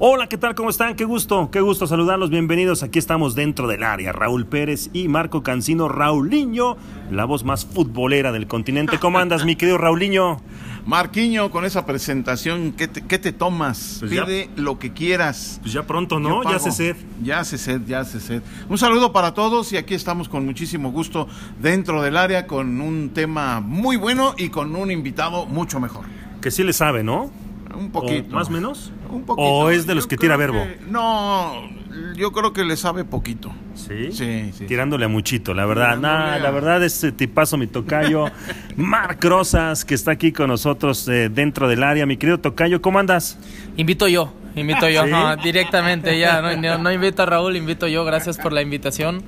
Hola, ¿qué tal? ¿Cómo están? Qué gusto, qué gusto saludarlos. Bienvenidos. Aquí estamos dentro del área. Raúl Pérez y Marco Cancino, Raulinho, la voz más futbolera del continente. ¿Cómo andas, mi querido Raulinho? Marquiño, con esa presentación, ¿qué te, qué te tomas? Pues ya- Pide lo que quieras. Pues ya pronto, ¿no? Ya se sed. Ya se sed, ya se sed. Un saludo para todos y aquí estamos con muchísimo gusto dentro del área con un tema muy bueno y con un invitado mucho mejor. Que sí le sabe, ¿no? Un poquito. ¿O más o menos? Un poquito. ¿O es de los Yo que tira verbo? que- no, yo creo que le sabe poquito. Sí. Sí, sí. Tirándole a muchito, la verdad. Nah, a- la verdad es eh, tipazo mi tocayo. Marc Rosas, que está aquí con nosotros eh, dentro del área. Mi querido tocayo, ¿cómo andas? Invito yo, invito yo, ¿Sí? no, directamente ya, no, no, no invito a Raúl, invito yo, gracias por la invitación.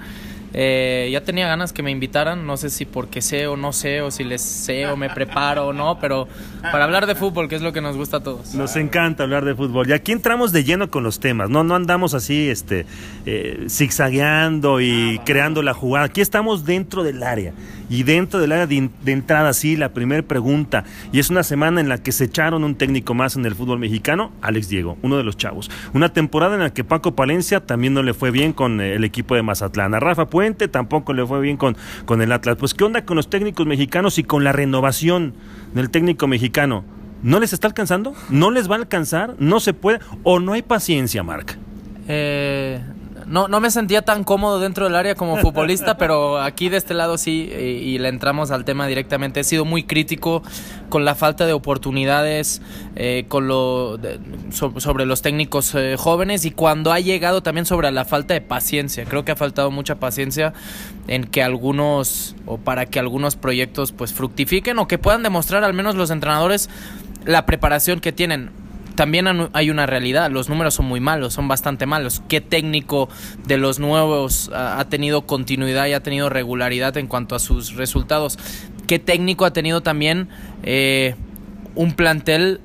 Eh, ya tenía ganas que me invitaran, no sé si porque sé o no sé, o si les sé o me preparo o no, pero para hablar de fútbol, que es lo que nos gusta a todos. Nos encanta hablar de fútbol. Y aquí entramos de lleno con los temas. No, no andamos así, este, eh, zigzagueando y creando la jugada. Aquí estamos dentro del área. Y dentro del área de, in- de entrada, sí, la primera pregunta. Y es una semana en la que se echaron un técnico más en el fútbol mexicano, Alex Diego, uno de los chavos. Una temporada en la que Paco Palencia también no le fue bien con eh, el equipo de Mazatlán. A Rafa Puente tampoco le fue bien con, con el Atlas. Pues, ¿qué onda con los técnicos mexicanos y con la renovación del técnico mexicano? ¿No les está alcanzando? ¿No les va a alcanzar? ¿No se puede? ¿O no hay paciencia, Marc? Eh, no, no me sentía tan cómodo dentro del área como futbolista, pero aquí de este lado sí, y, y le entramos al tema directamente. He sido muy crítico con la falta de oportunidades, eh, con lo de- so- sobre los técnicos eh, jóvenes y cuando ha llegado también sobre la falta de paciencia. Creo que ha faltado mucha paciencia en que algunos o para que algunos proyectos pues fructifiquen o que puedan demostrar al menos los entrenadores la preparación que tienen también hay una realidad, los números son muy malos, son bastante malos. ¿Qué técnico de los nuevos ah, ha tenido continuidad y ha tenido regularidad en cuanto a sus resultados? ¿Qué técnico ha tenido también eh, un plantel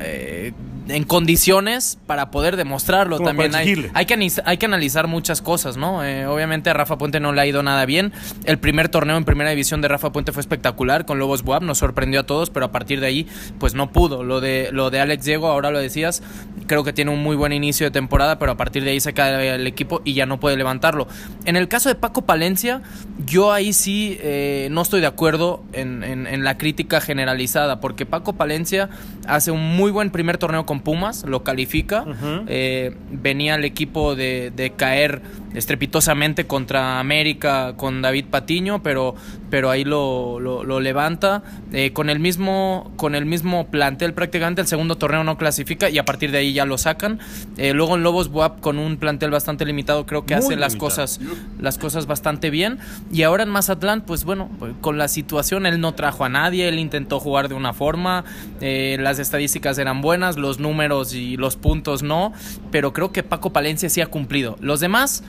eh, en condiciones para poder demostrarlo? Como También hay, hay que, hay que analizar muchas cosas, ¿no? Eh, obviamente a Rafa Puente no le ha ido nada bien. El primer torneo en primera división de Rafa Puente fue espectacular con Lobos Buap, nos sorprendió a todos, pero a partir de ahí, pues no pudo. Lo de, lo de Alex Diego, ahora lo decías, creo que tiene un muy buen inicio de temporada, pero a partir de ahí se cae el equipo y ya no puede levantarlo. En el caso de Paco Palencia, yo ahí sí eh, no estoy de acuerdo en, en- en la crítica generalizada, porque Paco Palencia hace un muy buen primer torneo con Pumas, lo califica, eh, venía el equipo de, de caer estrepitosamente contra América con David Patiño, pero, pero ahí lo, lo- lo levanta. Eh, con, el mismo, con el mismo plantel prácticamente el segundo torneo no clasifica y a partir de ahí ya lo sacan. Eh, luego en Lobos Buap con un plantel bastante limitado creo que Muy hace las cosas, las cosas bastante bien. Y ahora en Mazatlán, pues bueno, pues, con la situación él no trajo a nadie, él intentó jugar de una forma, eh, las estadísticas eran buenas, los números y los puntos no, pero creo que Paco Palencia sí ha cumplido. Los demás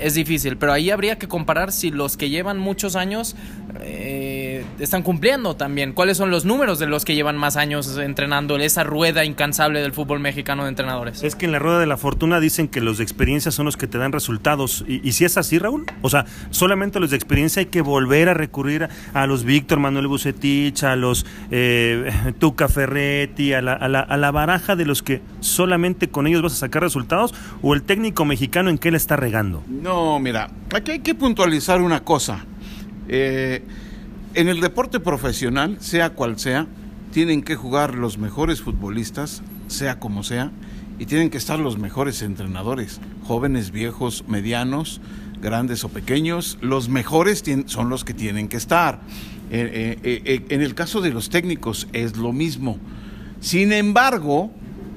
es difícil, pero ahí habría que comparar si los que llevan muchos años eh, están cumpliendo también. ¿Cuáles son los números de los que llevan más años entrenando esa rueda incansable del fútbol mexicano de entrenadores? Es que en la rueda de la fortuna dicen que los de experiencia son los que te dan resultados. ¿Y, y si es así, Raúl? O sea, solamente los de experiencia hay que volver a recurrir a, a los Víctor Manuel Bucetich, a los eh, Tuca Ferretti, a la, a, la, a la baraja de los que solamente con ellos vas a sacar resultados, o el técnico mexicano en qué le está regando. No, mira, aquí hay que puntualizar una cosa. Eh, en el deporte profesional, sea cual sea, tienen que jugar los mejores futbolistas, sea como sea, y tienen que estar los mejores entrenadores, jóvenes, viejos, medianos, grandes o pequeños. Los mejores son los que tienen que estar. Eh, eh, en el caso de los técnicos es lo mismo. Sin embargo,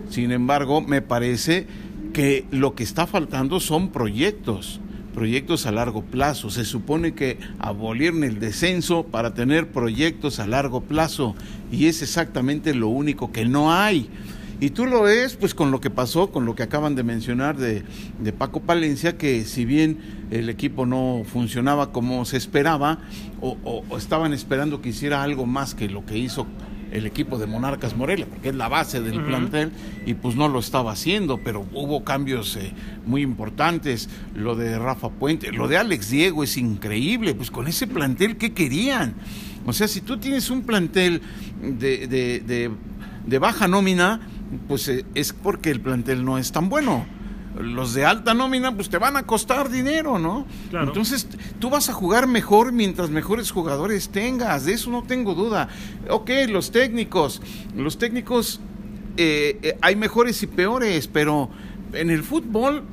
sin embargo, me parece que lo que está faltando son proyectos, proyectos a largo plazo. Se supone que abolieron el descenso para tener proyectos a largo plazo y es exactamente lo único que no hay. Y tú lo ves, pues con lo que pasó, con lo que acaban de mencionar de, de Paco Palencia, que si bien el equipo no funcionaba como se esperaba, o, o- o estaban esperando que hiciera algo más que lo que hizo el equipo de Monarcas Morelia, porque es la base del plantel, y pues no lo estaba haciendo, pero hubo cambios eh, muy importantes, lo de Rafa Puente, lo de Alex Diego es increíble, pues con ese plantel, ¿qué querían? O sea, si tú tienes un plantel de, de- de- de baja nómina, pues eh, es porque el plantel no es tan bueno. Los de alta nómina, pues te van a costar dinero, ¿no? Claro. Entonces, tú vas a jugar mejor mientras mejores jugadores tengas, de eso no tengo duda. Ok, los técnicos, los técnicos, eh, eh, hay mejores y peores, pero en el fútbol,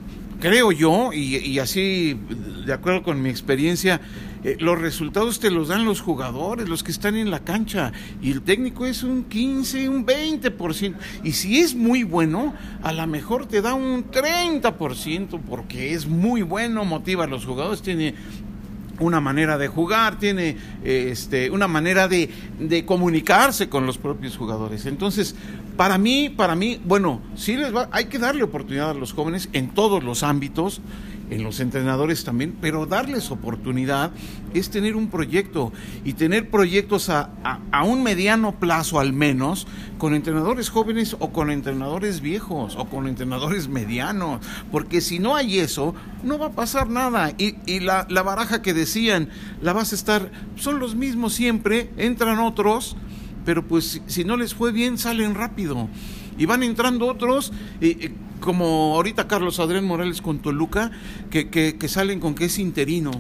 creo yo, y, y así, de acuerdo con mi experiencia, eh, los resultados te los dan los jugadores, los que están en la cancha, y el técnico es un 15, un 20%, y si es muy bueno, a lo mejor te da un 30%, porque es muy bueno, motiva a los jugadores, tiene una manera de jugar, tiene este, una manera de, de, comunicarse con los propios jugadores. Entonces, para mí, para mí, bueno, sí les va, hay que darle oportunidad a los jóvenes en todos los ámbitos en los entrenadores también, pero darles oportunidad es tener un proyecto y tener proyectos a, a, un mediano plazo al menos con entrenadores jóvenes o con entrenadores viejos o con entrenadores medianos, porque si no hay eso, no va a pasar nada. Y, y la, la baraja que decían, la vas a estar, son los mismos siempre, entran otros, pero pues si, si no les fue bien, salen rápido y van entrando otros, eh, como ahorita Carlos Adrián Morales con Toluca, que, que, que, salen con que es interino.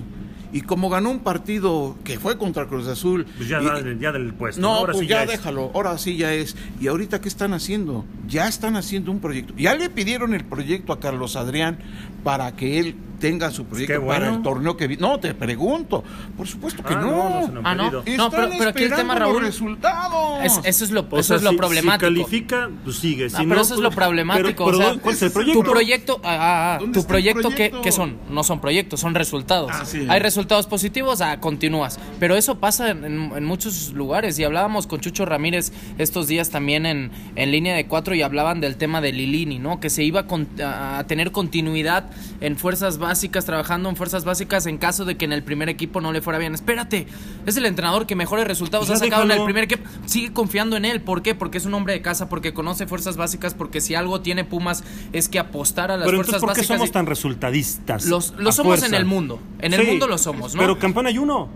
Y como ganó un partido que fue contra Cruz Azul. Pues ya, y, ya del puesto. No, ahora pues sí ya, ya déjalo, ahora sí ya es. ¿Y ahorita qué están haciendo? Ya están haciendo un proyecto. Ya le pidieron el proyecto a Carlos Adrián para que él tenga su proyecto bueno. para el torneo que. No, te pregunto. Por supuesto que Ah, no. no, no se Ah, no. No, pero, pero aquí el tema, Raúl. resultados. es- eso es lo, O eso sea, es lo si- problemático. Si califica, pues sigue. Si Ah, no, pero eso es pues- lo problemático. Pero, o sea, ¿cuál es el proyecto? Tu proyecto, ah, ah, ah, ¿Dónde tu proyecto, ¿qué, proyecto? qué son? No son proyectos, son resultados. Ah, sí. Hay resultados positivos, ah, continúas. Pero eso pasa en, en- en muchos lugares. Y hablábamos con Chucho Ramírez estos días también en, en línea de cuatro y hablaban del tema de Lilini, ¿no? Que se iba con- a, a tener continuidad en fuerzas básicas, trabajando en fuerzas básicas en caso de que en el primer equipo no le fuera bien. Espérate, es el entrenador que mejores resultados Pues ha sacado en el primer equipo. Sigue confiando en él. ¿Por qué? Porque es un hombre de casa, porque conoce fuerzas básicas, porque si algo tiene Pumas es que apostar a las Pero fuerzas entonces, ¿por qué básicas. somos y- tan resultadistas? Los, los somos fuerza. en el mundo. En el mundo lo somos, ¿no? Pero campeón hay uno.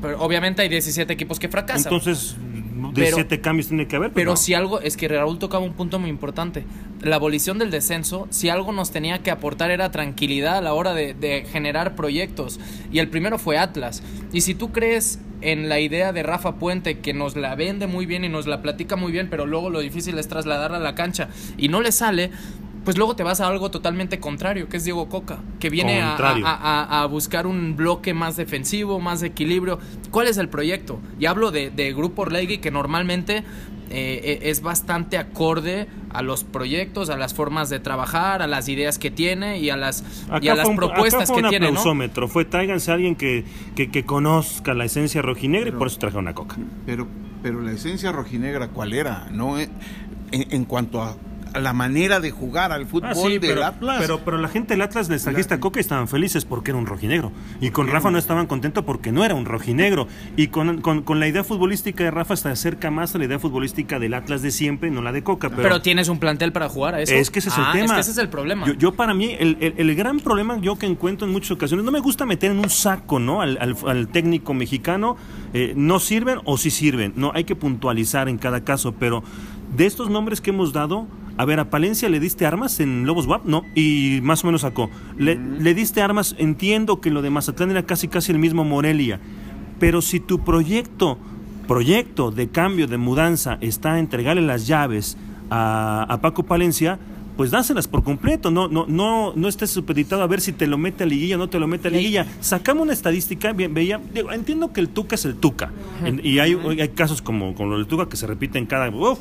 Pero obviamente hay 17 equipos que fracasan. Entonces, de Pero- siete cambios tiene que haber. pues Pero no. si algo, es que Raúl tocaba un punto muy importante. La abolición del descenso, si algo nos tenía que aportar era tranquilidad a la hora de, de generar proyectos. Y el primero fue Atlas. Y si tú crees en la idea de Rafa Puente, que nos la vende muy bien y nos la platica muy bien, pero luego lo difícil es trasladarla a la cancha y no le sale. Pues luego te vas a algo totalmente contrario, que es Diego Coca, que viene a, buscar un bloque más defensivo, más de equilibrio. ¿Cuál es el proyecto? Y hablo de, de Grupo Orlegui, que normalmente eh, es bastante acorde a los proyectos, a las formas de trabajar, a las ideas que tiene y a las, y a las fue un- propuestas acá fue que un tiene, ¿no? aplausómetro. Fue tráiganse a alguien que, que, que conozca la esencia rojinegra y por eso trajeron a Coca. Pero, pero la esencia rojinegra, ¿cuál era? No, Eh, en, en cuanto a la manera de jugar al fútbol Ah, sí, del pero, Atlas. pero, pero la gente del Atlas les trajiste a Coca y estaban felices porque era un rojinegro. Y con Rafa no estaban contentos porque no era un rojinegro. Y con, con, con la idea futbolística de Rafa se acerca más a la idea futbolística del Atlas de siempre, no la de Coca. Pero, Pero, tienes un plantel para jugar a eso. Es que ese es el Ah, tema. Es que ese es el problema. Yo, yo para mí, el, el- el gran problema yo que encuentro en muchas ocasiones, no me gusta meter en un saco ¿no? al, al- al técnico mexicano, eh, no sirven o sí sirven. No, hay que puntualizar en cada caso, pero de estos nombres que hemos dado, a ver, a Palencia le diste armas en Lobos WAP, ¿no? Y más o menos sacó. Le, le diste armas, entiendo que lo de Mazatlán era casi casi el mismo Morelia, pero si tu proyecto, proyecto de cambio, de mudanza, está a entregarle las llaves a, a Paco Palencia, pues dáselas por completo, no, no, no, no estés supeditado a ver si te lo mete a liguilla o no te lo mete a liguilla. Sacamos una estadística, bien, veía, digo, entiendo que el Tuca es el Tuca, en- y hay, hay casos como, como lo del Tuca que se repiten cada, uf,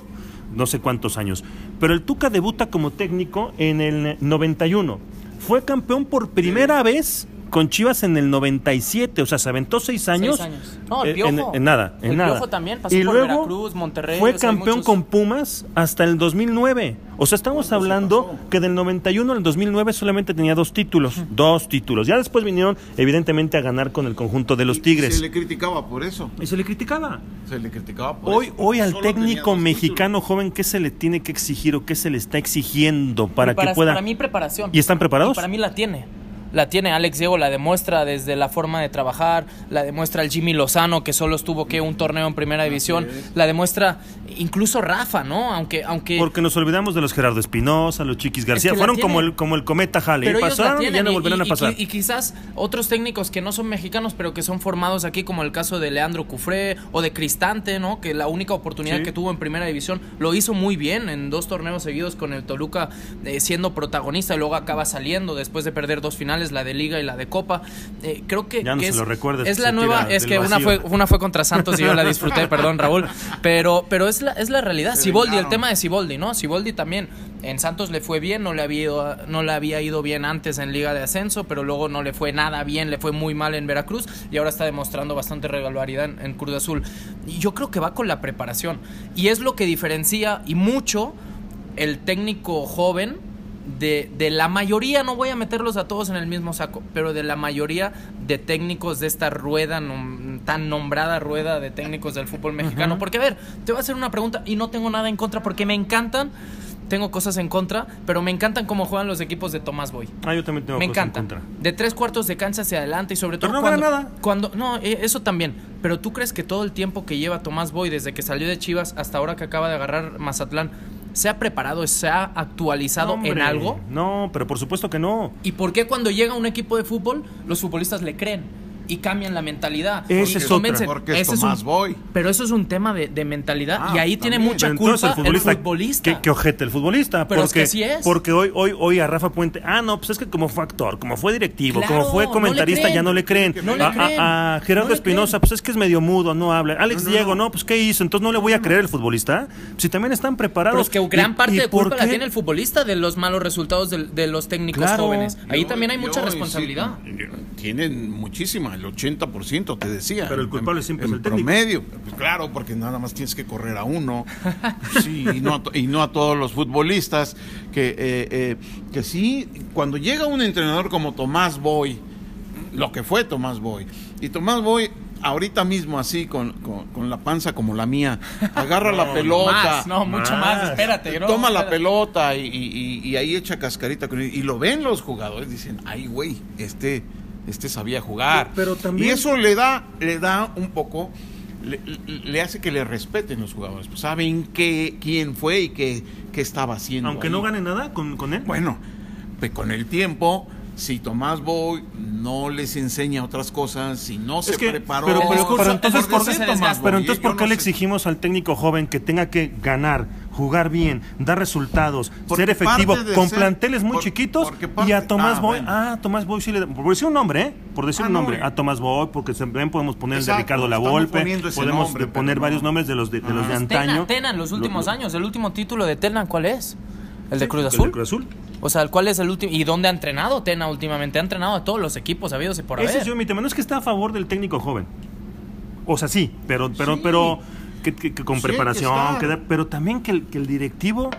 no sé cuántos años, pero el Tuca debuta como técnico en el 91, fue campeón por primera vez con Chivas en el 97, o sea, se aventó seis años. Seis años. No, el eh, en, Piojo. en nada, en El nada. Piojo también pasó y por luego Veracruz, Monterrey, Fue o sea, hay campeón muchos- con Pumas hasta el 2009. O sea, estamos hablando que del 91 al 2009 solamente tenía dos títulos, dos títulos. Ya después vinieron evidentemente a ganar con el conjunto de los Y Tigres. Se le criticaba por eso. Y se le criticaba. Se le criticaba por Hoy, eso. hoy al Solo técnico mexicano joven, ¿qué se le tiene que exigir o qué se le está exigiendo para que pueda... Para mí, preparación. ¿Y están preparados? Y para mí la tiene. La tiene Alex Diego, la demuestra desde la forma de trabajar, la demuestra el Jimmy Lozano, que solo estuvo que un torneo en primera división, la demuestra incluso Rafa, ¿no? Aunque, aunque Porque nos olvidamos de los Gerardo Espinosa, los Chiquis García. que Fueron como el, como el cometa Halley. pero ellos la Pasaron y ya no volverán y- a pasar. Y, y quizás otros técnicos que no son mexicanos, pero que son formados aquí, como el caso de Leandro Cufré o de Cristante, ¿no? Que la única oportunidad Sí. que tuvo en primera división lo hizo muy bien en dos torneos seguidos con el Toluca eh, siendo protagonista y luego acaba saliendo después de perder dos finales, la de Liga y la de Copa. Eh, creo que, Ya no que se es, lo recuerdes, es la nueva, es que una fue, una fue contra Santos y yo la disfruté, perdón Raúl, pero, pero es la, es la realidad. Siboldi, el tema de Siboldi, ¿no? Siboldi también en Santos le fue bien, no le había ido, no le había ido bien antes en Liga de Ascenso, pero luego no le fue nada bien, le fue muy mal en Veracruz y ahora está demostrando bastante regularidad en, en Cruz Azul. Y yo creo que va con la preparación y es lo que diferencia y mucho el técnico joven de, de la mayoría, no voy a meterlos a todos en el mismo saco, pero de la mayoría de técnicos de esta rueda, tan nombrada rueda de técnicos del fútbol mexicano. Porque, a ver, te voy a hacer una pregunta y no tengo nada en contra porque me encantan, tengo cosas en contra, pero me encantan cómo juegan los equipos de Tomás Boy. Ah, yo también tengo Me cosas en encanta. contra. De tres cuartos de cancha hacia adelante y sobre todo Pero no cuando, gana nada. cuando no, eh, eso también. Pero tú crees que todo el tiempo que lleva Tomás Boy desde que salió de Chivas hasta ahora que acaba de agarrar Mazatlán se ha preparado, se ha actualizado en algo? No, pero por supuesto que no. ¿Y por qué cuando llega un equipo de fútbol los futbolistas le creen? Y cambian la mentalidad. Esa y es convencen. otra. Porque es Ese un- Boy. Pero eso es un tema de, de mentalidad. Ah, y ahí tiene mucha entonces culpa el futbolista. Que, que ojete el futbolista. Pero es porque, que así es. Porque hoy, hoy, hoy a Rafa Puente, ah, no, pues es que como fue actor, como fue directivo, Claro, como fue comentarista, ya no le creen. No le a, a- creen. a Gerardo No Espinosa, pues es que es medio mudo, no habla. Alex No, no, Diego, no. pues ¿qué hizo? Entonces no le voy a creer el futbolista. Si también están preparados. Pero es que gran ¿Y- parte de culpa la tiene el futbolista de los malos resultados de, de los técnicos Claro. jóvenes. Ahí Yo- también hay yo- mucha sí, responsabilidad. tienen muchísima, el 80% te decía. Pero el culpable en- siempre es el técnico. promedio. Pues claro, porque nada más tienes que correr a uno. Sí, y no a, to- y no a todos los futbolistas. Que, eh, eh, que sí, cuando llega un entrenador como Tomás Boy, lo que fue Tomás Boy, y Tomás Boy. Ahorita mismo así, con, con- con la panza como la mía, agarra la pelota, Más, no, mucho más, Más. espérate. no, toma la pelota y, y- y- y ahí echa cascarita con él. Y lo ven los jugadores, dicen, ay, güey, este, este sabía jugar. Pero también- Y eso le da, le da un poco, le, hace que le respeten los jugadores. Pues saben qué, quién fue y qué, qué estaba haciendo. Aunque ahí. no gane nada con, con él. Bueno, pues con el tiempo, si Tomás Boy no les enseña otras cosas, si no se que- preparó. pero, pero- entonces, ¿por, se qué- pero entonces, ¿por qué no le sé. exigimos al técnico joven que tenga que ganar, jugar bien, dar resultados, Porque ser efectivo con ser- planteles muy por- chiquitos? y a Tomás ah, Boy, bueno. ah, Tomás Boy sí le por decir un nombre, ¿eh? Por decir Ah, un no, nombre, a Tomás Boy, porque también podemos poner el de Ricardo Lavolpe, podemos nombre, poner pero varios no. nombres de los de, de los de Ah. antaño. Tena, Tena, en los últimos Lo- años. El último título de Tena, ¿cuál es? ¿El de Cruz el Azul? de Cruz Azul. O sea, ¿cuál es el último? ¿Y dónde ha entrenado Tena últimamente? Ha entrenado a todos los equipos habidos y por haber. Ese es yo mi tema. No es que está a favor del técnico joven. O sea, sí, pero, pero, Sí. pero que, que- que con Sí, preparación, que da- pero también que el, que el directivo,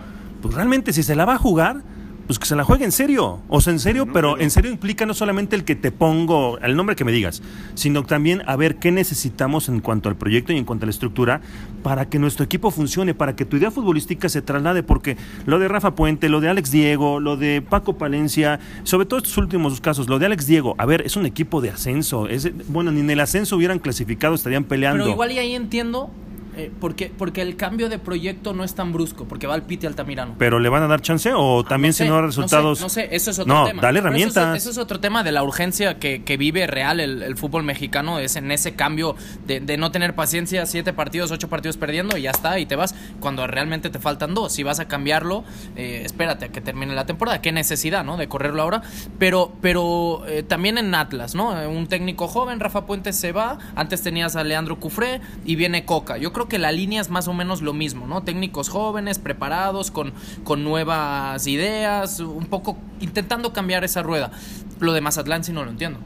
pues realmente si se la va a jugar, pues que se la juegue en serio. O sea, en serio, No, pero pero- en serio implica no solamente el que te pongo, el nombre que me digas, sino también a ver qué necesitamos en cuanto al proyecto y en cuanto a la estructura para que nuestro equipo funcione, para que tu idea futbolística se traslade, porque lo de Rafa Puente, lo de Alex Diego, lo de Paco Palencia, sobre todo estos últimos casos, lo de Alex Diego, a ver, es un equipo de ascenso, es, bueno, ni en el ascenso hubieran clasificado, estarían peleando. Pero igual y ahí entiendo, eh, porque, porque el cambio de proyecto no es tan brusco, porque va al Piti Altamirano. ¿Pero le van a dar chance o también Ah, si sé, no da resultados? No sé, no sé, eso es otro No, tema. dale Pero eso es- herramientas. Eso es, otro tema de la urgencia que, que vive real el, el fútbol mexicano, es en ese cambio de, de no tener paciencia, siete partidos, ocho partidos perdiendo y ya está, y te vas, cuando realmente te faltan dos. Si vas a cambiarlo, eh, espérate a que termine la temporada. Qué necesidad, ¿no? De correrlo ahora. Pero, pero eh, también en Atlas, ¿no? Eh, Un técnico joven, Rafa Puentes se va, antes tenías a Leandro Cufré y viene Coca. Yo creo que la línea es más o menos lo mismo, ¿no? Técnicos jóvenes, preparados, con, con nuevas ideas, un poco intentando cambiar esa rueda. Lo de Mazatlán sí no lo entiendo.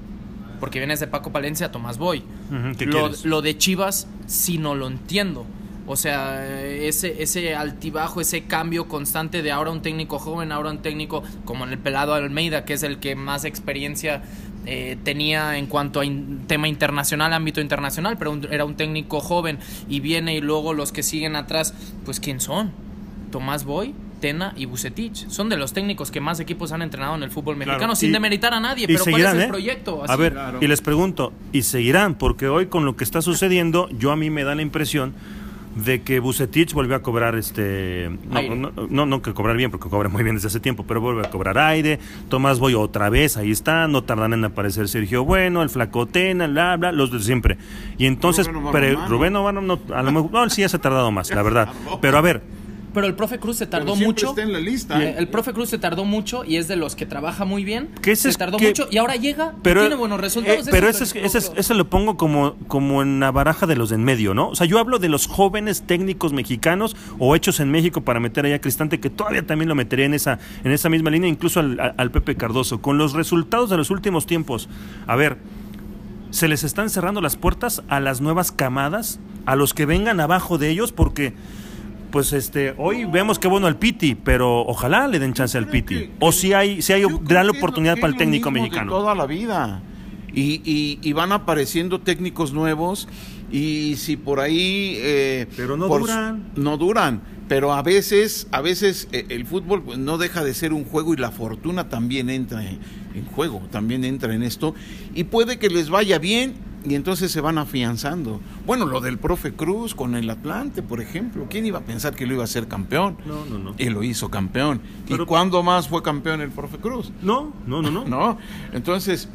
Porque vienes de Paco Palencia a Tomás Boy. Ujú, ¿qué lo, lo de Chivas sí no lo entiendo. O sea, ese, ese altibajo, ese cambio constante de ahora un técnico joven, ahora un técnico como en el pelado Almeida, que es el que más experiencia eh, tenía en cuanto a in- tema internacional, ámbito internacional, pero un- era un técnico joven y viene y luego los que siguen atrás, pues ¿quién son? Tomás Boy, Tena y Bucetich. Son de los técnicos que más equipos han entrenado en el fútbol Claro, mexicano, sin y- demeritar a nadie, y pero ¿cuál es seguirán, el ¿eh? proyecto? A ver, Claro. y les pregunto, ¿y seguirán? Porque hoy con lo que está sucediendo, yo a mí me da la impresión de que Bucetich volvió a cobrar este no, no, no, no que cobrar bien porque cobra muy bien desde hace tiempo pero vuelve a cobrar aire. Tomás Boy otra vez ahí está no tardan en aparecer Sergio Bueno el Flacotena bla bla los de siempre. Y entonces Rubén Omar no a lo mejor no él sí ya se ha tardado más la verdad. Pero a ver Pero el profe Cruz se tardó Pero mucho. está en la lista. Eh, El profe Cruz se tardó mucho y es de los que trabaja muy bien. Que ese se es tardó que- mucho y ahora llega pero y tiene buenos resultados. eh, pero ese, es- lo- ese, es- ese lo pongo como, como en la baraja de los de en medio, ¿no? O sea, yo hablo de los jóvenes técnicos mexicanos o hechos en México para meter allá a Cristante, que todavía también lo metería en esa, en esa misma línea, incluso al, a- al Pepe Cardoso. Con los resultados de los últimos tiempos, a ver, se les están cerrando las puertas a las nuevas camadas, a los que vengan abajo de ellos, porque pues este hoy vemos que bueno al Piti, pero ojalá le den chance al Piti. que- o si hay si hay gran oportunidad para el técnico de mexicano. toda la vida. Y, y- y van apareciendo técnicos nuevos y si por ahí eh, Pero no por- duran. no duran pero a veces a veces eh, el fútbol pues, no deja de ser un juego y la fortuna también entra en, en juego también entra en esto y puede que les vaya bien y entonces se van afianzando bueno lo del profe Cruz con el Atlante por ejemplo quién iba a pensar que lo iba a ser campeón No, no, no. y lo hizo campeón Pero- y cuándo más fue campeón el profe Cruz No, no, no, no. ¿no? Entonces,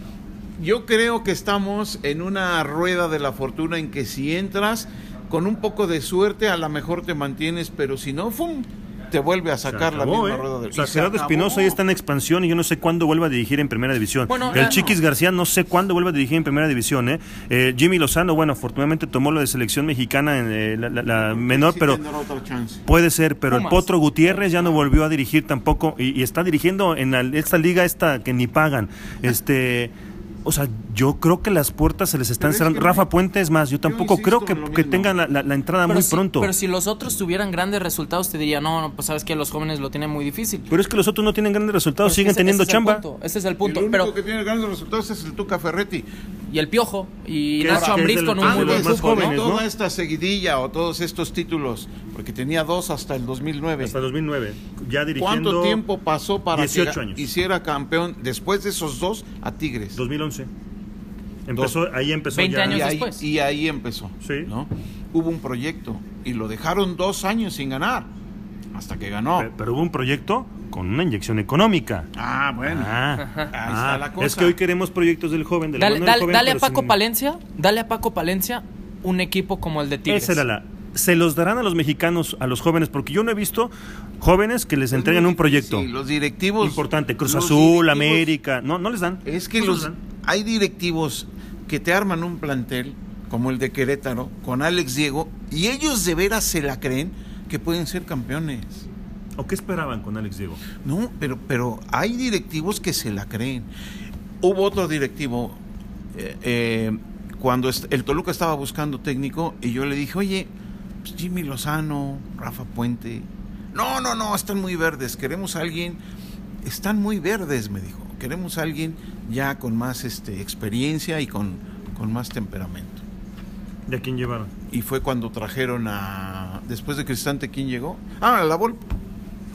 yo creo que estamos en una rueda de la fortuna en que si entras con un poco de suerte, a lo mejor te mantienes, pero si no, ¡fum! Te vuelve a sacar la misma ¿eh? rueda de O sea, se Gerardo. Espinosa ya está en expansión y yo no sé cuándo vuelva a dirigir en Primera División. Bueno, el Chiquis García no sé cuándo vuelva a dirigir en Primera División. ¿eh? Eh, Jimmy Lozano, bueno, afortunadamente tomó lo de selección mexicana en eh, la, la- la menor, Sí pero puede ser. Pero Pumas. el Potro Gutiérrez ya no volvió a dirigir tampoco y, y está dirigiendo en la- esta liga esta que ni pagan. Este... O sea, yo creo que las puertas se les están es cerrando. que Rafa Puente es más, yo tampoco creo que, que tengan la, la- la entrada pero muy si- pronto. Pero si los otros tuvieran grandes resultados, te diría, no, no, pues sabes que los jóvenes lo tienen muy difícil. Pero es que los otros no tienen grandes resultados, Pero siguen ese- teniendo ese es chamba. punto, ese es el punto. el único Pero, que tiene grandes resultados es el Tuca Ferretti. y el Piojo, y es- Nacho es Ambriz con un muy buen jóvenes, ¿no? Toda esta seguidilla o todos estos títulos, porque tenía dos hasta el 2009. Hasta 2009. Ya dirigiendo. ¿Cuánto tiempo pasó para 18 que años. hiciera campeón después de esos dos a Tigres? 2011. Empezó, ahí empezó 20 ya. años y, ahí, después. y ahí empezó. Sí. ¿no? Hubo un proyecto y lo dejaron dos años sin ganar hasta que ganó. Pe- Pero hubo un proyecto con una inyección económica. Ah, bueno. Ah, Ahí ah, está la cosa. Es que hoy queremos proyectos del joven, de la Dale, mano del dale- joven, dale a Paco sin- Palencia, dale a Paco Palencia un equipo como el de Tigres. Esa era la. Se los darán a los mexicanos, a los jóvenes, porque yo no he visto jóvenes que les entregan un proyecto Sí, los directivos. importante. Cruz Azul, América. No, no les dan. Es que No los. Hay directivos que te arman un plantel, como el de Querétaro, con Alex Diego, y ellos de veras se la creen que pueden ser campeones. ¿O qué esperaban con Alex Diego? No, pero, pero hay directivos que se la creen. Hubo otro directivo, eh, eh, cuando el Toluca estaba buscando técnico, y yo le dije, oye, pues Jimmy Lozano, Rafa Puente. No, no, no, están muy verdes, queremos a alguien. Están muy verdes, me dijo. Queremos a alguien ya con más este, experiencia y con, con más temperamento. ¿De a quién llevaron? Y fue cuando trajeron a. Después de Cristante, ¿quién llegó? Ah, a la Volpe.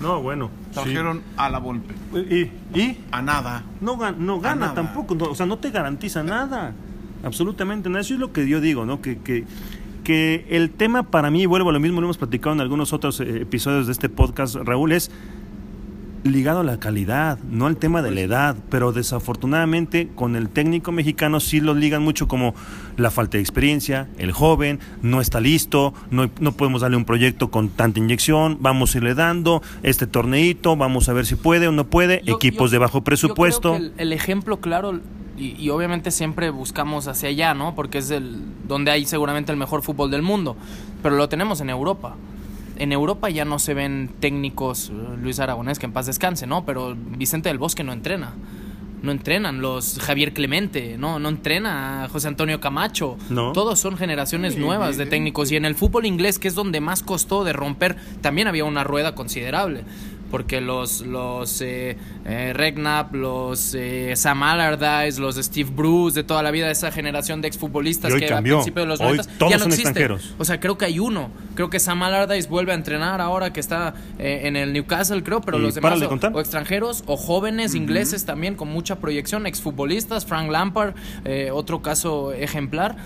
No, bueno. sí. Trajeron a la Volpe. ¿Y? ¿Y? A nada. No, no gana tampoco, no, o sea, no te garantiza nada, absolutamente nada. Eso es lo que yo digo, ¿no? Que, que, que el tema para mí, vuelvo a lo mismo, lo hemos platicado en algunos otros eh, episodios de este podcast, Raúl, es ligado a la calidad, no al tema de la edad, pero desafortunadamente con el técnico mexicano sí lo ligan mucho como la falta de experiencia, el joven, no está listo, no, no podemos darle un proyecto con tanta inyección, vamos a irle dando este torneito, vamos a ver si puede o no puede, Yo- equipos yo- de bajo yo presupuesto. creo que el, el ejemplo claro, y, y obviamente siempre buscamos hacia allá, ¿no? Porque es el donde hay seguramente el mejor fútbol del mundo, pero lo tenemos en Europa. En Europa ya no se ven técnicos, eh, Luis Aragonés, que en paz descanse, ¿no? Pero Vicente del Bosque no entrena. No entrenan los Javier Clemente, no, no entrena a José Antonio Camacho. No. Todos son generaciones nuevas de técnicos. Y en el fútbol inglés, que es donde más costó de romper, también había una rueda considerable. Porque los, los eh, eh, Redknapp, los eh, Sam Allardyce, los Steve Bruce, de toda la vida, esa generación de exfutbolistas que cambió. a principios de los Hoy 90 todos ya no son existe. extranjeros. O sea, creo que hay uno. Creo que Sam Allardyce vuelve a entrenar ahora que está eh, en el Newcastle, creo, pero Y los demás o, o extranjeros o jóvenes ingleses también con mucha proyección, exfutbolistas, Frank Lampard, eh, otro caso ejemplar.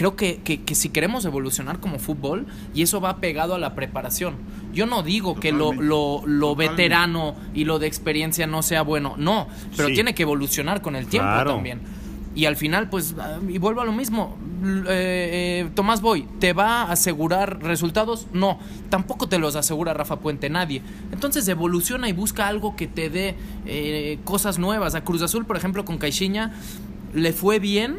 Creo que, que, que, si queremos evolucionar como fútbol, y eso va pegado a la preparación. Yo no digo que lo, lo, lo veterano y lo de experiencia no sea bueno, no, pero Sí. tiene que evolucionar con el tiempo Claro. también. Y al final, pues, y vuelvo a lo mismo. Eh, eh, Tomás Boy, ¿te va a asegurar resultados? No, tampoco te los asegura Rafa Puente, nadie. Entonces evoluciona y busca algo que te dé eh, cosas nuevas. A Cruz Azul, por ejemplo, con Caixinha, le fue bien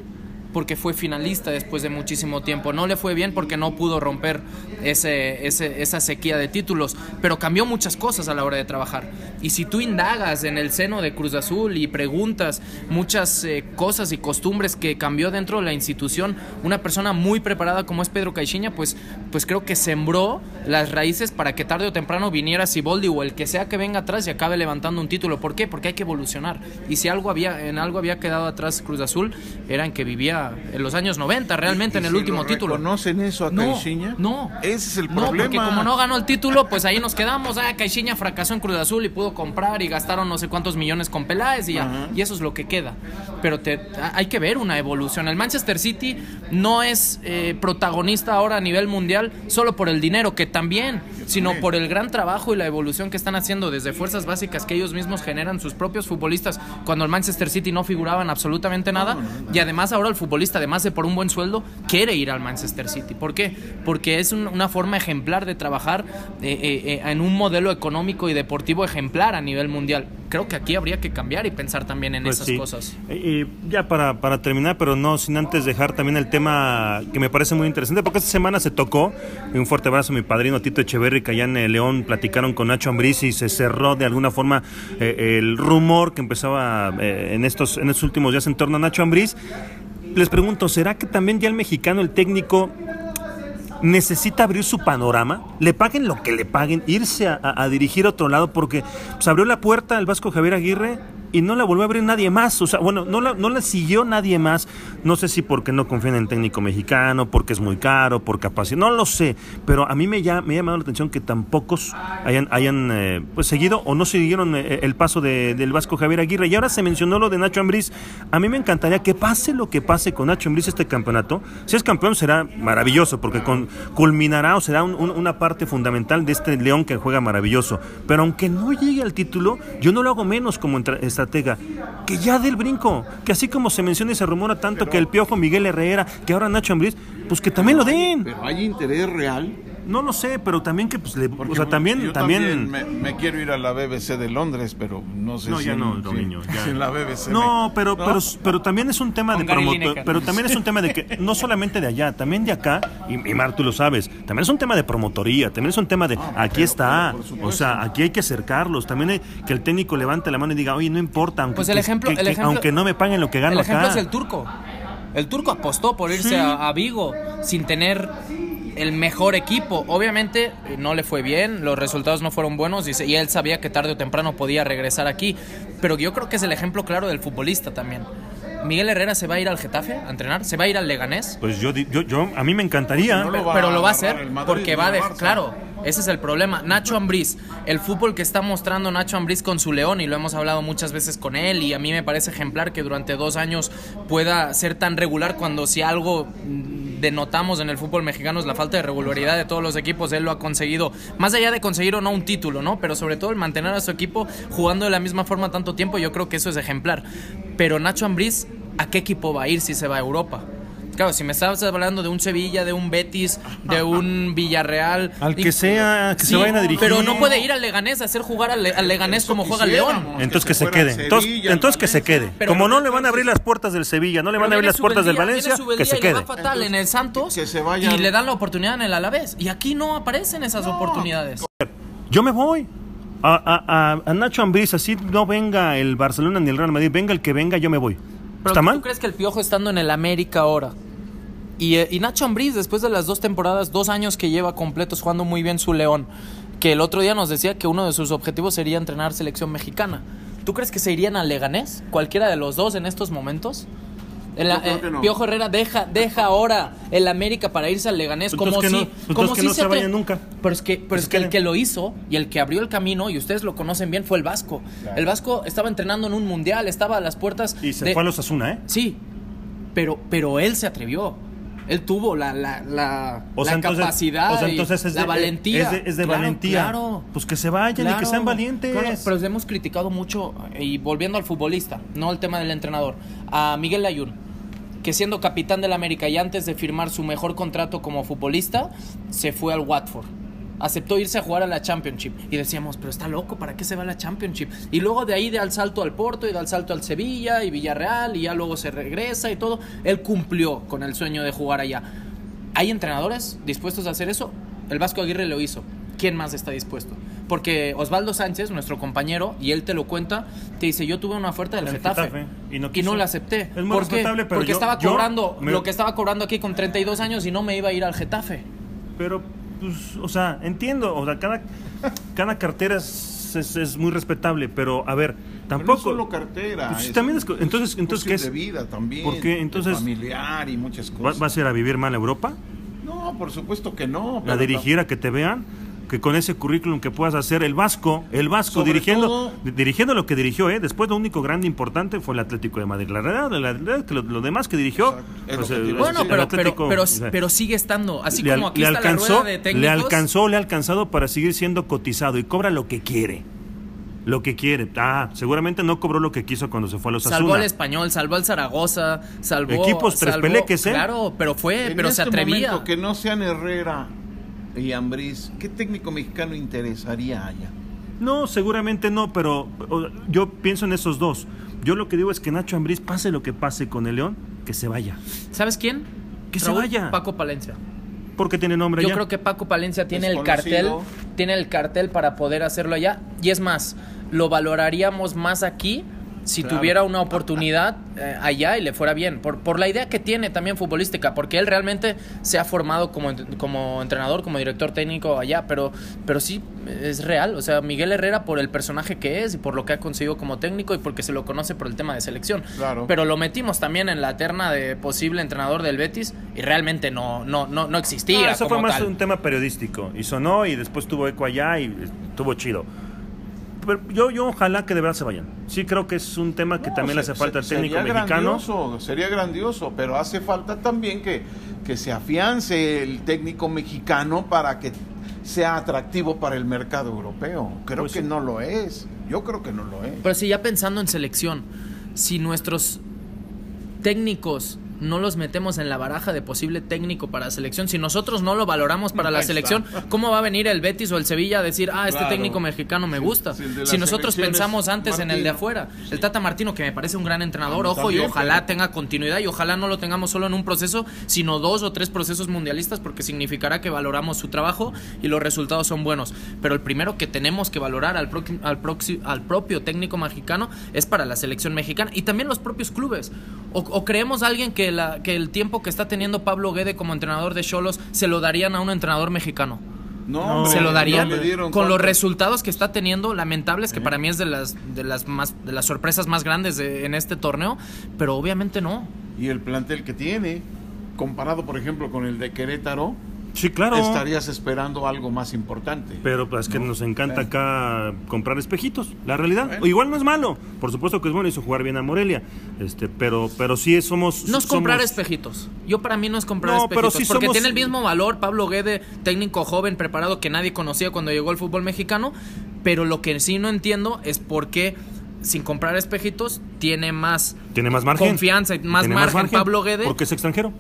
porque fue finalista después de muchísimo tiempo. No le fue bien porque no pudo romper ese, ese- esa sequía de títulos, pero cambió muchas cosas a la hora de trabajar. Y si tú indagas en el seno de Cruz Azul y preguntas muchas eh, cosas y costumbres que cambió dentro de la institución, una persona muy preparada como es Pedro Caixinha, pues, pues creo que sembró las raíces para que tarde o temprano viniera Siboldi o el que sea que venga atrás y acabe levantando un título. ¿Por qué? Porque hay que evolucionar. Y si algo había, en algo había quedado atrás Cruz Azul, era en que vivía en los años 90, realmente en ¿Y el si último lo título. ¿Conocen eso a No, Caixinha? no. Ese es el No, problema. porque como no ganó el título, pues ahí nos quedamos. Ah, Caixinha fracasó en Cruz Azul y pudo comprar y gastaron no sé cuántos millones con Peláez y ya. Ajá. Y eso es lo que queda. Pero te, a- hay que ver una evolución. El Manchester City no es eh, protagonista ahora a nivel mundial solo por el dinero, que también, sino por el gran trabajo y la evolución que están haciendo desde fuerzas básicas que ellos mismos generan sus propios futbolistas cuando el Manchester City no figuraban absolutamente nada. Y además ahora el futbolista, además de por un buen sueldo, quiere ir al Manchester City. ¿Por qué? Porque es un- una forma ejemplar de trabajar eh, eh, eh, en un modelo económico y deportivo ejemplar a nivel mundial. Creo que aquí habría que cambiar y pensar también en Pues esas sí. cosas. Y ya para, para terminar, pero no sin antes dejar también el tema que me parece muy interesante, porque esta semana se tocó, y un fuerte abrazo a mi padrino Tito Echeverri, que allá en León platicaron con Nacho Ambriz y se cerró de alguna forma eh, el rumor que empezaba en, estos, en estos últimos días en torno a Nacho Ambriz. Les pregunto, ¿será que también ya el mexicano, el técnico, necesita abrir su panorama, le paguen lo que le paguen, irse a, a- dirigir a otro lado, porque pues, abrió la puerta al Vasco Javier Aguirre y no la volvió a abrir nadie más. O sea, bueno, no la, no la siguió nadie más. No sé si porque no confían en el técnico mexicano, porque es muy caro, por capacidad, no lo sé. Pero a mí me, ya, me ha llamado la atención que tan pocos hayan, hayan eh, pues, seguido o no siguieron eh, el paso de- del Vasco Javier Aguirre. Y ahora se mencionó lo de Nacho Ambriz. A mí me encantaría que pase lo que pase con Nacho Ambriz este campeonato. Si es campeón será maravilloso, porque con, culminará o será un- un- una parte fundamental de este León que juega maravilloso. Pero aunque no llegue al título, yo no lo hago menos como entra- Que ya dé el brinco. Que así como se menciona y se rumora tanto que el Piojo Miguel Herrera, que ahora Nacho Ambriz, pues que también lo den. Pero hay interés real. No lo sé, pero también que pues le, o sea, también yo también, me, me quiero ir a la BBC de Londres, pero no sé No, si, ya en- no, si- Robinho, ya. si en la BBC. No, me- pero, ¿no? pero, pero también es un tema Con de promotor, pero también es un tema de que no solamente de allá, también de acá, y, y Mar, tú lo sabes, también es un tema de promotoría, también es un tema de aquí pero- está, pero o sea, aquí hay que acercarlos, también hay que el técnico levante la mano y diga, oye, no importa, aunque, Pues el que- ejemplo- que- el que- ejemplo- aunque no me paguen lo que gano El ejemplo acá. es el turco. El turco apostó por irse Sí. a, a Vigo sin tener el mejor equipo. Obviamente eh, no le fue bien, los resultados no fueron buenos y, se- y él sabía que tarde o temprano podía regresar aquí. Pero yo creo que es el ejemplo claro del futbolista también. Miguel Herrera se va a ir al Getafe a entrenar, se va a ir al Leganés. Pues yo, di- yo, yo, a mí me encantaría. No Pero, va pero a lo va a hacer porque va a dejar. Claro, ese es el problema. Nacho Ambriz, el fútbol que está mostrando Nacho Ambriz con su León, y lo hemos hablado muchas veces con él, y a mí me parece ejemplar que durante dos años pueda ser tan regular cuando si algo denotamos en el fútbol mexicano es la falta de regularidad de todos los equipos. Él lo ha conseguido, más allá de conseguir o no un título, ¿no? Pero sobre todo el mantener a su equipo jugando de la misma forma tanto tiempo, yo creo que eso es ejemplar. Pero Nacho Ambriz, ¿a qué equipo va a ir si se va a Europa? Claro, si me estabas hablando de un Sevilla, de un Betis, de un Villarreal. Al que y- sea, que se vayan a dirigir. Pero no puede ir al Leganés a hacer jugar al, Le- al Leganés como juega el. León. Entonces que se quede. Sevilla, Entonces, entonces que se quede. Pero- Como no le van a abrir las puertas del Sevilla, no le van a abrir las puertas del Valencia, que se y le va quede. fatal en el Santos que se vaya- y le dan la oportunidad en el Alavés. Y aquí no aparecen esas oportunidades. Yo me voy. A, a- a- a Nacho Ambriz, así no venga el Barcelona ni el Real Madrid, venga el que venga, yo me voy. Pero ¿Está ¿tú mal? crees que el Piojo estando en el América ahora? Y, eh, y Nacho Ambriz, después de las dos temporadas, dos años que lleva completos jugando muy bien su León, que el otro día nos decía que uno de sus objetivos sería entrenar selección mexicana. ¿Tú crees que se irían al Leganés? ¿Cualquiera de los dos en estos momentos? Eh, no. Piojo Herrera deja, deja ahora el América para irse al Leganés Entonces como que si, no- que no se vayan nunca. Pero es que, pero Pues es que el que- lo hizo y el que abrió el camino, y ustedes lo conocen bien, fue el Vasco. El Vasco estaba entrenando en un mundial, estaba a las puertas Y se de- fue a los Asuna, ¿eh? Sí, pero, pero él se atrevió. Él tuvo la, la, la, O sea, la entonces, capacidad, o sea, y entonces es la de, valentía. Es de, es de Claro, valentía. Claro. Pues que se vayan y que sean valientes. Claro, pero hemos criticado mucho, y volviendo al futbolista, no al tema del entrenador, a Miguel Layún, que siendo capitán del América y antes de firmar su mejor contrato como futbolista, se fue al Watford. Aceptó irse a jugar a la Championship. Y decíamos, pero está loco, ¿para qué se va a la Championship? Y luego de ahí de al salto al Porto y de al salto al Sevilla y Villarreal y ya luego se regresa y todo. Él cumplió con el sueño de jugar allá. ¿Hay entrenadores dispuestos a hacer eso? El Vasco Aguirre lo hizo. ¿Quién más está dispuesto? Porque Osvaldo Sánchez, nuestro compañero, y él te lo cuenta, te dice, yo tuve una oferta del El Getafe, Getafe, y no y no la acepté. Es muy ¿Por qué? pero Porque yo- estaba cobrando me- lo que estaba cobrando aquí con 32 años y no me iba a ir al Getafe. Pero, pues, o sea, entiendo. O sea, cada, cada cartera es, es- es muy respetable. Pero, a ver, Pero tampoco. no solo cartera. Pues es- también es entonces- es entonces, ¿qué es? de vida también. ¿Por qué? Entonces- familiar y muchas ¿Va- cosas. ¿Vas a ir a vivir mal a Europa? No, por supuesto que no. ¿A pero dirigir a que te vean? Que con ese currículum que puedas hacer, el Vasco, el Vasco Sobre dirigiendo, todo- di- dirigiendo lo que dirigió, ¿eh? Después lo único grande importante fue el Atlético de Madrid. La realidad, la realidad que lo, lo demás que dirigió, pues, el- Bueno, el pero, pero, Atlético, pero, o sea, pero sigue estando. Así le, como aquí le está alcanzó, la rueda de técnicos. le alcanzó, le ha alcanzado para seguir siendo cotizado y cobra lo que quiere. Lo que quiere. Ah, seguramente no cobró lo que quiso cuando se fue a los Salvó al Asuna. español, salvó al Zaragoza, salvó. Equipos tres salvó- peleques, ¿eh? Claro, pero fue, En pero se este atrevía. momento que no sean Herrera y Ambriz, ¿qué técnico mexicano interesaría allá? No, seguramente no, pero yo pienso en esos dos. Yo lo que digo es que Nacho Ambriz, pase lo que pase con el León, que se vaya. ¿Sabes quién? Que se vaya. Paco Palencia. Porque tiene nombre Yo creo que Paco Palencia tiene el cartel, tiene el cartel para poder hacerlo allá. Y es más, lo valoraríamos más aquí si Claro. tuviera una oportunidad eh, allá y le fuera bien. Por, por la idea que tiene también futbolística, porque él realmente se ha formado como, como entrenador, como director técnico allá, pero, pero sí es real. O sea, Miguel Herrera por el personaje que es y por lo que ha conseguido como técnico y porque se lo conoce por el tema de selección. Claro. Pero lo metimos también en la terna de posible entrenador del Betis y realmente no, no, no, no existía. Ah, eso como fue más tal. un tema periodístico. Y sonó y después tuvo eco allá y estuvo chido. Pero yo, yo ojalá que de verdad se vayan. Sí creo que es un tema que No, también le hace falta al técnico sería mexicano. Grandioso, sería grandioso, pero hace falta también que, que se afiance el técnico mexicano para que sea atractivo para el mercado europeo. Creo Pues que sí. no lo es. Yo creo que no lo es. Pero si ya pensando en selección, si nuestros técnicos no los metemos en la baraja de posible técnico para selección, si nosotros no lo valoramos para la selección, ¿cómo va a venir el Betis o el Sevilla a decir, ah, este Claro. técnico mexicano me gusta? si nosotros pensamos antes en el de afuera, Sí. el Tata Martino, que me parece un gran entrenador, ojo, y ojalá pero- tenga continuidad y ojalá no lo tengamos solo en un proceso, sino dos o tres procesos mundialistas, porque significará que valoramos su trabajo y los resultados son buenos. Pero el primero que tenemos que valorar al, al, propio técnico mexicano es para la selección mexicana y también los propios clubes. O, o creemos alguien que, la, que el tiempo que está teniendo Pablo Guede como entrenador de Cholos se lo darían a un entrenador mexicano. No, No, hombre, Se lo darían no le dieron con los cuánto- resultados que está teniendo, lamentables, que para mí es de las, de las más de las sorpresas más grandes de- en este torneo, pero obviamente no. Y el plantel que tiene, comparado por ejemplo con el de Querétaro, Sí, claro. estarías esperando algo más importante. Pero pues que No, nos encanta acá comprar espejitos, la realidad. Bueno. Igual no es malo, por supuesto que es bueno, hizo jugar bien a Morelia, este, pero, pero sí somos... No es comprar somos- espejitos. Yo para mí no es comprar No, pero espejitos. sí porque somos- tiene el mismo valor Pablo Guede, técnico joven, preparado que nadie conocía cuando llegó al fútbol mexicano. Pero lo que sí no entiendo es por qué, sin comprar espejitos, tiene más, Tiene más margen. confianza y más Tiene margen, Pablo Guede Porque es extranjero.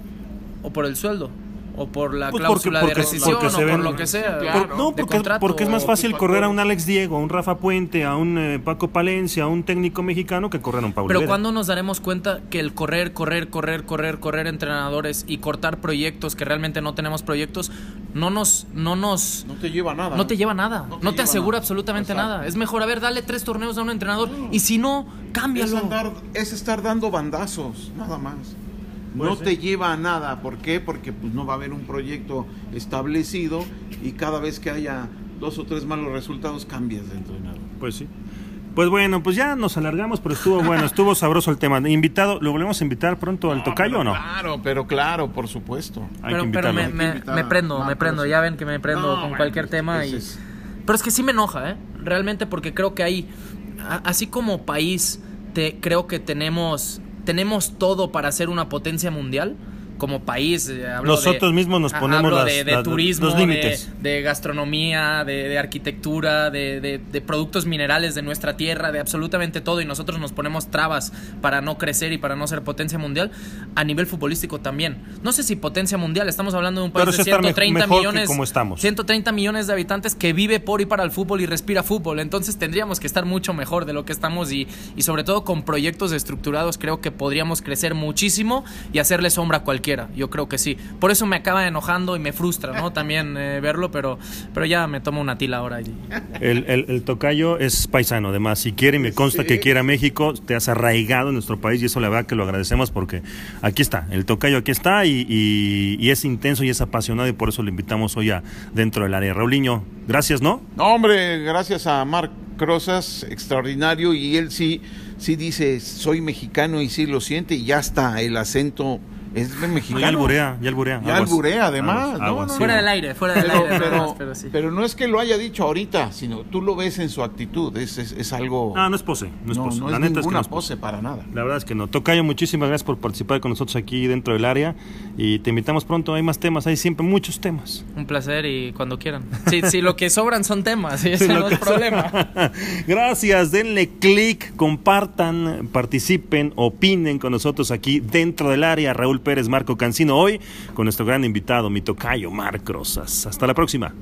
o por el sueldo. O por la Pues cláusula porque- de rescisión porque o por ven- lo que sea. Por- no, porque, contrato porque es más fácil correr a un. Alex Diego, a un Rafa Puente, a un eh, Paco Palencia, a un técnico mexicano que correr a un Pablo Pero. ¿cuándo nos daremos cuenta que el correr, correr, correr, correr, correr entrenadores y cortar proyectos que realmente no tenemos proyectos no nos no nos No te lleva a nada. no te lleva nada, no No te, asegura nada. absolutamente Exacto. nada. Es mejor, a ver, dale tres torneos a un entrenador y si no, Es, cámbialo. andar, es estar dando bandazos, nada más. No ser. te lleva a nada. ¿Por qué? Porque pues, no va a haber un proyecto establecido y cada vez que haya dos o tres malos resultados cambias de entrenador. Pues sí. Pues bueno, pues ya nos alargamos, pero estuvo bueno, estuvo sabroso el tema. Invitado, ¿lo volvemos a invitar pronto al tocayo o no? Claro, pero claro, por supuesto. Hay pero que pero me, que me- invitar me prendo, me prendo. Ya ven que me prendo No, con bueno, cualquier tema. Y... es- Pero es que sí me enoja, ¿eh? Realmente porque creo que hay, así como país, te, creo que tenemos, tenemos todo para ser una potencia mundial. Como país. eh, hablo Nosotros de- mismos nos ponemos las- de, de las- turismo, los de, límites. de gastronomía, de, arquitectura, de, productos minerales de nuestra tierra, de absolutamente todo, y nosotros nos ponemos trabas para no crecer y para no ser potencia mundial, a nivel futbolístico también. No sé si potencia mundial, estamos hablando de un país Pero de sí estar me- 130 mejor que millones, como estamos. 130 millones de habitantes que vive por y para el fútbol y respira fútbol, entonces tendríamos que estar mucho mejor de lo que estamos y, y sobre todo con proyectos estructurados creo que podríamos crecer muchísimo y hacerle sombra a cualquiera, yo creo que sí. Por eso me acaba enojando y me frustra, ¿no? También eh, verlo, pero, pero ya me tomo una tila ahora. y- El, el- el tocayo es paisano, además. Si quiere, y me consta que quiera México, te has arraigado en nuestro país y eso la verdad que lo agradecemos porque aquí está, el tocayo aquí está y, y- y es intenso y es apasionado y por eso lo invitamos hoy a dentro del área. Raulinho, gracias, ¿no? No, hombre, gracias a Marc Crozas, extraordinario, y él sí, sí dice, soy mexicano y sí lo siente, y ya está, el acento es de No, mexicano. ya alburea, ya alburea. Ya Aguas. alburea, además. Aguas, No, aguas, no. Fuera del aire, fuera del Pero, aire. pero, sí. pero no es que lo haya dicho ahorita, sino tú lo ves en su actitud, es, es, es algo... No, no es pose, no es no, pose. no la es neta es que ninguna no es pose para nada. La verdad es que no. Tocayo, muchísimas gracias por participar con nosotros aquí dentro del área y te invitamos pronto. Hay más temas, hay siempre muchos temas. Un placer y cuando quieran. Sí, sí, lo que sobran son temas, ese Sí, no es problema. Gracias, denle clic, compartan, participen, opinen con nosotros aquí dentro del área. Pérez, Marco Cancino, hoy con nuestro gran invitado, mi tocayo, Marc Rosas. Hasta la próxima.